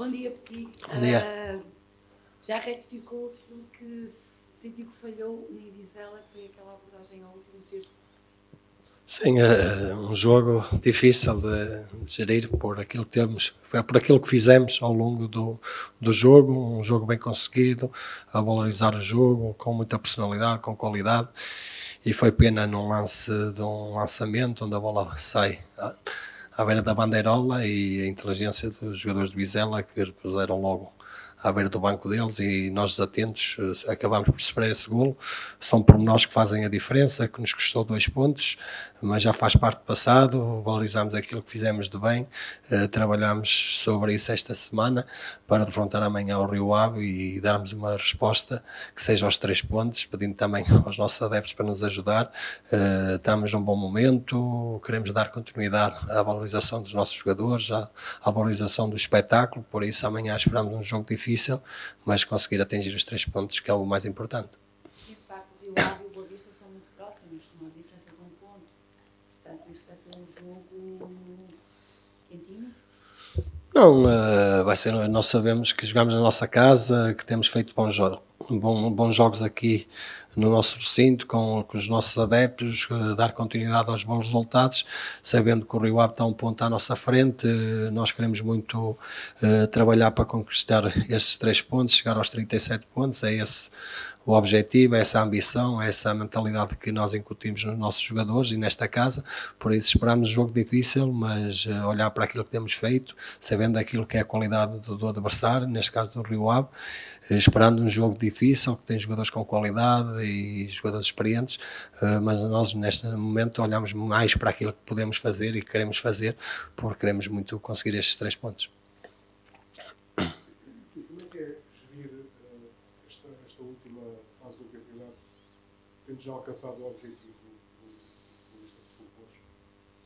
Bom dia, Petit. Bom dia. Ah, já retificou aquilo que sentiu que falhou em Vizela, que foi aquela abordagem ao último terço? Sim, é um jogo difícil de, de gerir por aquilo que temos, por aquilo que fizemos ao longo do, do jogo, um jogo bem conseguido, a valorizar o jogo com muita personalidade, com qualidade, e foi pena num lance de um lançamento onde a bola sai à, beira da bandeirola e a inteligência dos jogadores de Vizela que puseram logo à beira do banco deles e nós desatentos eh, acabamos por sofrer esse golo. São pormenores que fazem a diferença, que nos custou dois pontos, mas já faz parte do passado, valorizamos aquilo que fizemos de bem, uh, trabalhamos sobre isso esta semana para defrontar amanhã ao Rio Ave e darmos uma resposta que seja aos três pontos, pedindo também aos nossos adeptos para nos ajudar. Uh, estamos num bom momento, queremos dar continuidade à valorização dos nossos jogadores, à valorização do espetáculo, por isso amanhã esperamos um jogo difícil, mas conseguir atingir os três pontos que é o mais importante. Sim, de facto, o Ave e o Boa Vista são muito próximos, uma diferença de um ponto. Portanto, isso vai ser um jogo quentinho. Não, uh, vai ser, nós sabemos que jogamos na nossa casa, que temos feito bons, jo bom, bons jogos aqui no nosso recinto, com, com os nossos adeptos, uh, dar continuidade aos bons resultados, sabendo que o Rio Ave está um ponto à nossa frente, uh, nós queremos muito trabalhar para conquistar esses três pontos, chegar aos 37 pontos, é esse o objetivo, é essa ambição, é essa mentalidade que nós incutimos nos nossos jogadores e nesta casa. Por isso esperamos um jogo difícil, mas uh, olhar para aquilo que temos feito, sabendo aquilo que é a qualidade do, do adversário, neste caso do Rio Ave, uh, esperando um jogo difícil, que tem jogadores com qualidade e jogadores experientes, uh, mas nós neste momento olhamos mais para aquilo que podemos fazer e que queremos fazer, porque queremos muito conseguir estes três pontos. já alcançado o objetivo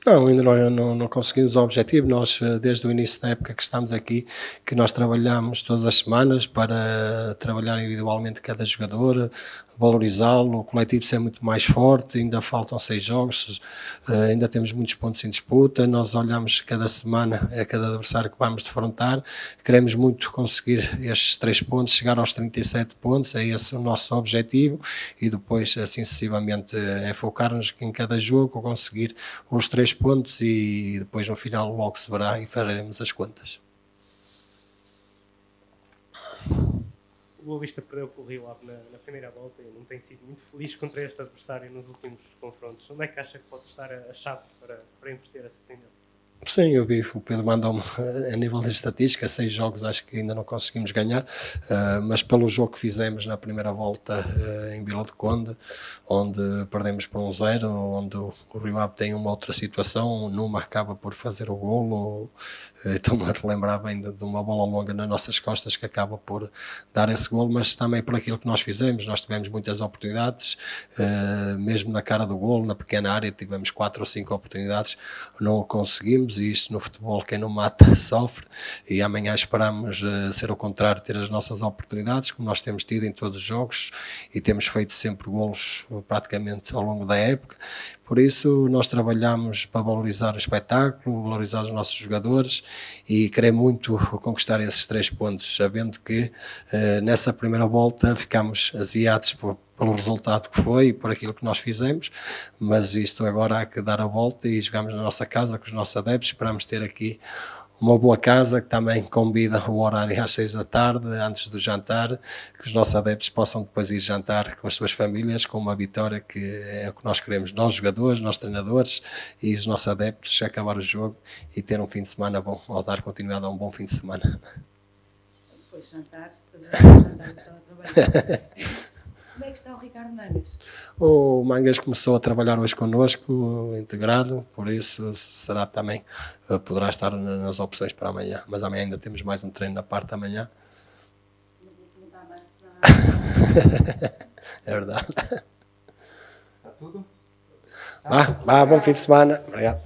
não, ainda não, não, não, conseguimos o objetivo. Nós, eh, desde o início da época que estamos aqui, que nós trabalhamos todas as semanas para trabalhar individualmente cada jogador, valorizá-lo, o coletivo ser muito mais forte, ainda faltam seis jogos, uh, ainda temos muitos pontos em disputa, nós olhamos cada semana a cada adversário que vamos defrontar, queremos muito conseguir estes três pontos, chegar aos 37 pontos, é esse o nosso objetivo, e depois, assim sucessivamente, é focar-nos em cada jogo, conseguir os três pontos e depois no final logo se verá e faremos as contas. O Boa Vista perdeu com o Rio Ave na, na, primeira volta e não tem sido muito feliz contra este adversário nos últimos confrontos. Onde é que acha que pode estar a, a chave para, para inverter essa tendência? Sim, eu vi, o Pedro mandou-me a nível de estatística, seis jogos acho que ainda não conseguimos ganhar, uh, mas pelo jogo que fizemos na primeira volta uh, em Vila de Conde, onde perdemos por um zero, onde o, o Rio Ave tem uma outra situação, numa acaba por fazer o golo, Estou-me a relembrar bem de, de, uma bola longa nas nossas costas que acaba por dar esse gol, mas também por aquilo que nós fizemos. Nós tivemos muitas oportunidades, uh, mesmo na cara do gol, na pequena área, tivemos quatro ou cinco oportunidades, não o conseguimos. E isto no futebol, quem não mata sofre. E amanhã esperamos uh, ser o contrário, ter as nossas oportunidades, como nós temos tido em todos os jogos e temos feito sempre golos praticamente ao longo da época. Por isso, nós trabalhamos para valorizar o espetáculo, valorizar os nossos jogadores e querer muito conquistar esses três pontos, sabendo que uh, nessa primeira volta ficámos aziados por, pelo resultado que foi e por aquilo que nós fizemos, mas isto agora há que dar a volta e jogamos na nossa casa com os nossos adeptos, esperamos ter aqui uma boa casa que também convida o horário às seis da tarde, antes do jantar, que os nossos adeptos possam depois ir jantar com as suas famílias, com uma vitória que é o que nós queremos, nós jogadores, nós treinadores e os nossos adeptos, acabar o jogo e ter um fim de semana bom, ou dar continuidade a um bom fim de semana. Depois jantar, depois jantar e trabalhar. É está o Ricardo Mangas? O Mangas começou a trabalhar hoje connosco, integrado, por isso será também, eh, poderá estar nas opções para amanhã. Mas amanhã ainda temos mais um treino na parte da manhã. É verdade. Está tudo? Vá, vá, bom fim de semana. Obrigado.